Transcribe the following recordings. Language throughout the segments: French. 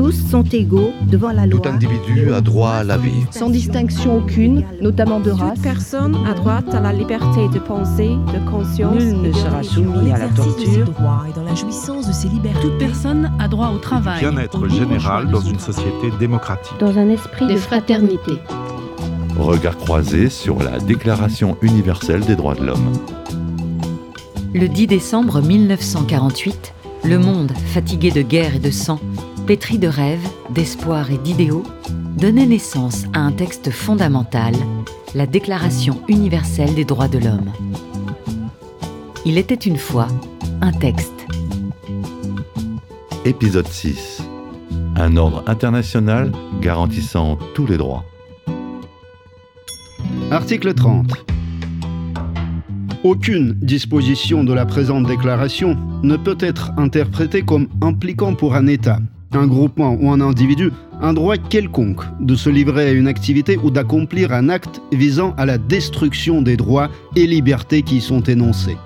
tous sont égaux devant la loi. Tout individu a droit à la vie. Sans distinction aucune, notamment de race. Toute personne a droit à la liberté de penser, de conscience. Nul ne sera soumis à la torture. et dans la jouissance de ses libertés. Toute personne a droit au travail. Bien-être général dans une société démocratique. Dans un esprit de, de fraternité. Regard croisé sur la Déclaration universelle des droits de l'homme. Le 10 décembre 1948, le monde, fatigué de guerre et de sang, pétri de rêves, d'espoir et d'idéaux, donnait naissance à un texte fondamental, la Déclaration universelle des droits de l'homme. Il était une fois un texte. Épisode 6. Un ordre international garantissant tous les droits. Article 30. Aucune disposition de la présente déclaration ne peut être interprétée comme impliquant pour un État, un groupement ou un individu un droit quelconque de se livrer à une activité ou d'accomplir un acte visant à la destruction des droits et libertés qui y sont énoncés.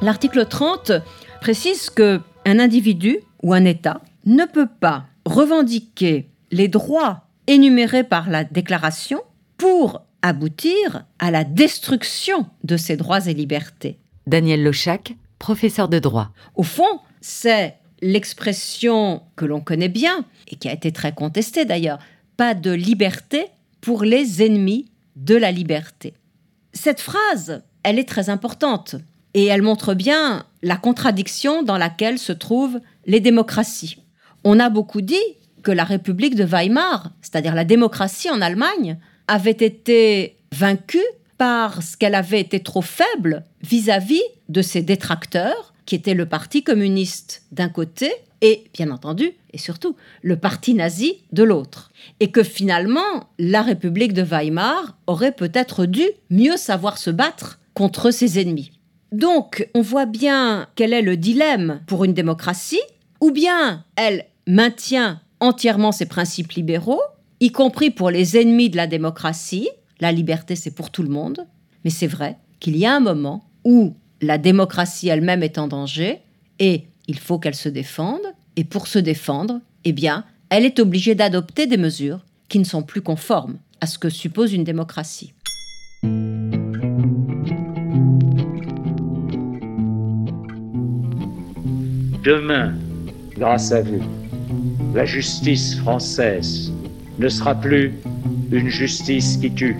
L'article 30 précise que un individu ou un État ne peut pas revendiquer les droits énumérés par la déclaration pour aboutir à la destruction de ces droits et libertés. Daniel Lochac, professeur de droit. Au fond, c'est l'expression que l'on connaît bien et qui a été très contestée d'ailleurs, pas de liberté pour les ennemis de la liberté. Cette phrase, elle est très importante et elle montre bien la contradiction dans laquelle se trouvent les démocraties. On a beaucoup dit que la République de Weimar, c'est-à-dire la démocratie en Allemagne, avait été vaincue parce qu'elle avait été trop faible vis-à-vis de ses détracteurs, qui étaient le Parti communiste d'un côté et, bien entendu, et surtout, le Parti nazi de l'autre. Et que finalement, la République de Weimar aurait peut-être dû mieux savoir se battre contre ses ennemis. Donc, on voit bien quel est le dilemme pour une démocratie, ou bien elle maintient entièrement ses principes libéraux, y compris pour les ennemis de la démocratie. La liberté, c'est pour tout le monde. Mais c'est vrai qu'il y a un moment où la démocratie elle-même est en danger et il faut qu'elle se défende. Et pour se défendre, eh bien, elle est obligée d'adopter des mesures qui ne sont plus conformes à ce que suppose une démocratie. Demain, grâce à vous, la justice française ne sera plus une justice qui tue.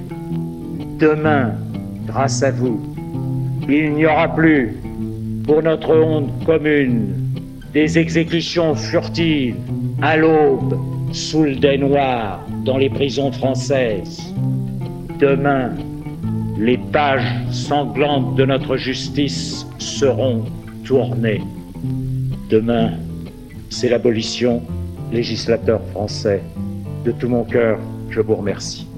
Demain, grâce à vous, il n'y aura plus, pour notre honte commune, des exécutions furtives à l'aube sous le dais noir dans les prisons françaises. Demain, les pages sanglantes de notre justice seront tournées. Demain, c'est l'abolition, législateur français. De tout mon cœur, je vous remercie.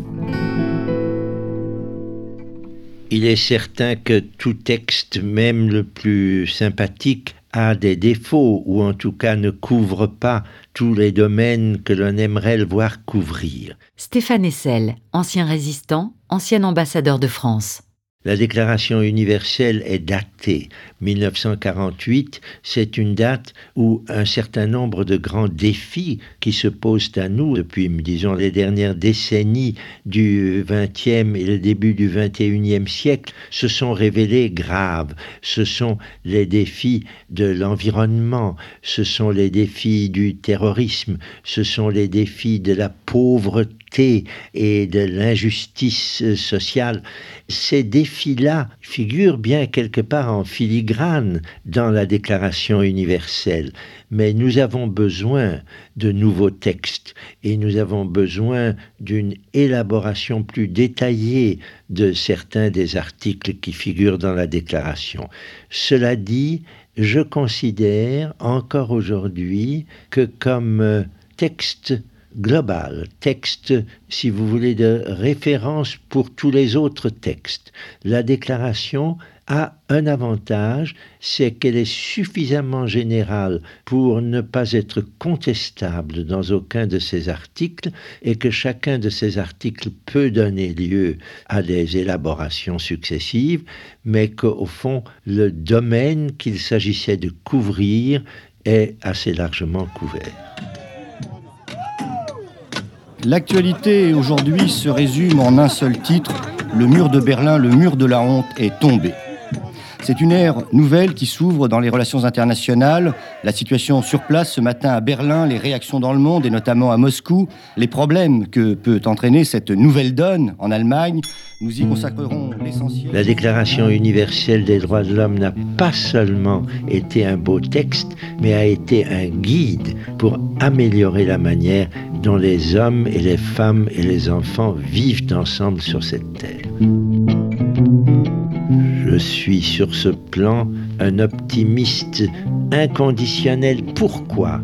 Il est certain que tout texte, même le plus sympathique, a des défauts ou en tout cas ne couvre pas tous les domaines que l'on aimerait le voir couvrir. Stéphane Essel, ancien résistant, ancien ambassadeur de France. La Déclaration universelle est datée. 1948, c'est une date où un certain nombre de grands défis qui se posent à nous depuis, disons, les dernières décennies du XXe et le début du XXIe siècle se sont révélés graves. Ce sont les défis de l'environnement, ce sont les défis du terrorisme, ce sont les défis de la pauvreté et de l'injustice sociale. Ces défis-là figurent bien quelque part en filigrane dans la Déclaration universelle, mais nous avons besoin de nouveaux textes et nous avons besoin d'une élaboration plus détaillée de certains des articles qui figurent dans la Déclaration. Cela dit, je considère encore aujourd'hui que comme texte global, texte, si vous voulez, de référence pour tous les autres textes. La déclaration a un avantage, c'est qu'elle est suffisamment générale pour ne pas être contestable dans aucun de ses articles et que chacun de ces articles peut donner lieu à des élaborations successives, mais qu'au fond, le domaine qu'il s'agissait de couvrir est assez largement couvert. L'actualité aujourd'hui se résume en un seul titre, le mur de Berlin, le mur de la honte est tombé. C'est une ère nouvelle qui s'ouvre dans les relations internationales. La situation sur place ce matin à Berlin, les réactions dans le monde et notamment à Moscou, les problèmes que peut entraîner cette nouvelle donne en Allemagne. Nous y consacrerons l'essentiel. La Déclaration universelle des droits de l'homme n'a pas seulement été un beau texte, mais a été un guide pour améliorer la manière dont les hommes et les femmes et les enfants vivent ensemble sur cette terre. Je suis sur ce plan un optimiste inconditionnel. Pourquoi?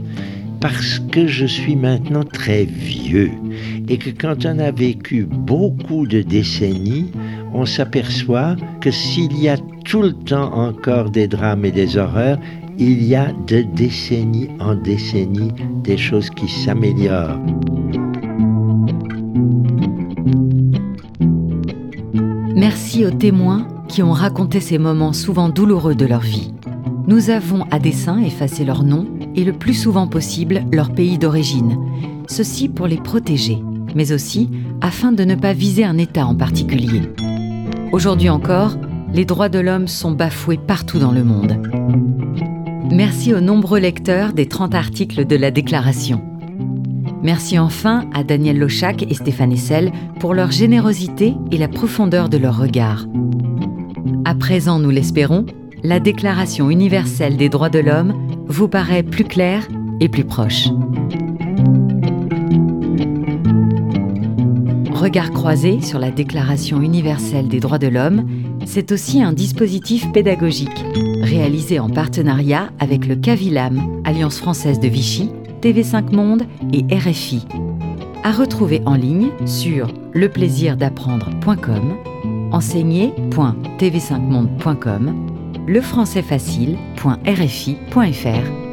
Parce que je suis maintenant très vieux et que quand on a vécu beaucoup de décennies, on s'aperçoit que s'il y a tout le temps encore des drames et des horreurs, il y a de décennies en décennies des choses qui s'améliorent. Merci aux témoins qui ont raconté ces moments souvent douloureux de leur vie. Nous avons à dessein effacé leur nom et le plus souvent possible leur pays d'origine, ceci pour les protéger, mais aussi afin de ne pas viser un État en particulier. Aujourd'hui encore, les droits de l'homme sont bafoués partout dans le monde. Merci aux nombreux lecteurs des 30 articles de la Déclaration. Merci enfin à Daniel Lochac et Stéphane Essel pour leur générosité et la profondeur de leur regard. À présent, nous l'espérons, la Déclaration universelle des droits de l'homme vous paraît plus claire et plus proche. Regard croisé sur la Déclaration universelle des droits de l'homme, c'est aussi un dispositif pédagogique réalisé en partenariat avec le CAVILAM, Alliance française de Vichy, TV5 Monde et RFI. À retrouver en ligne sur leplaisirdapprendre.com enseigner.tv5monde.com, lefrançaisfacile.rfi.fr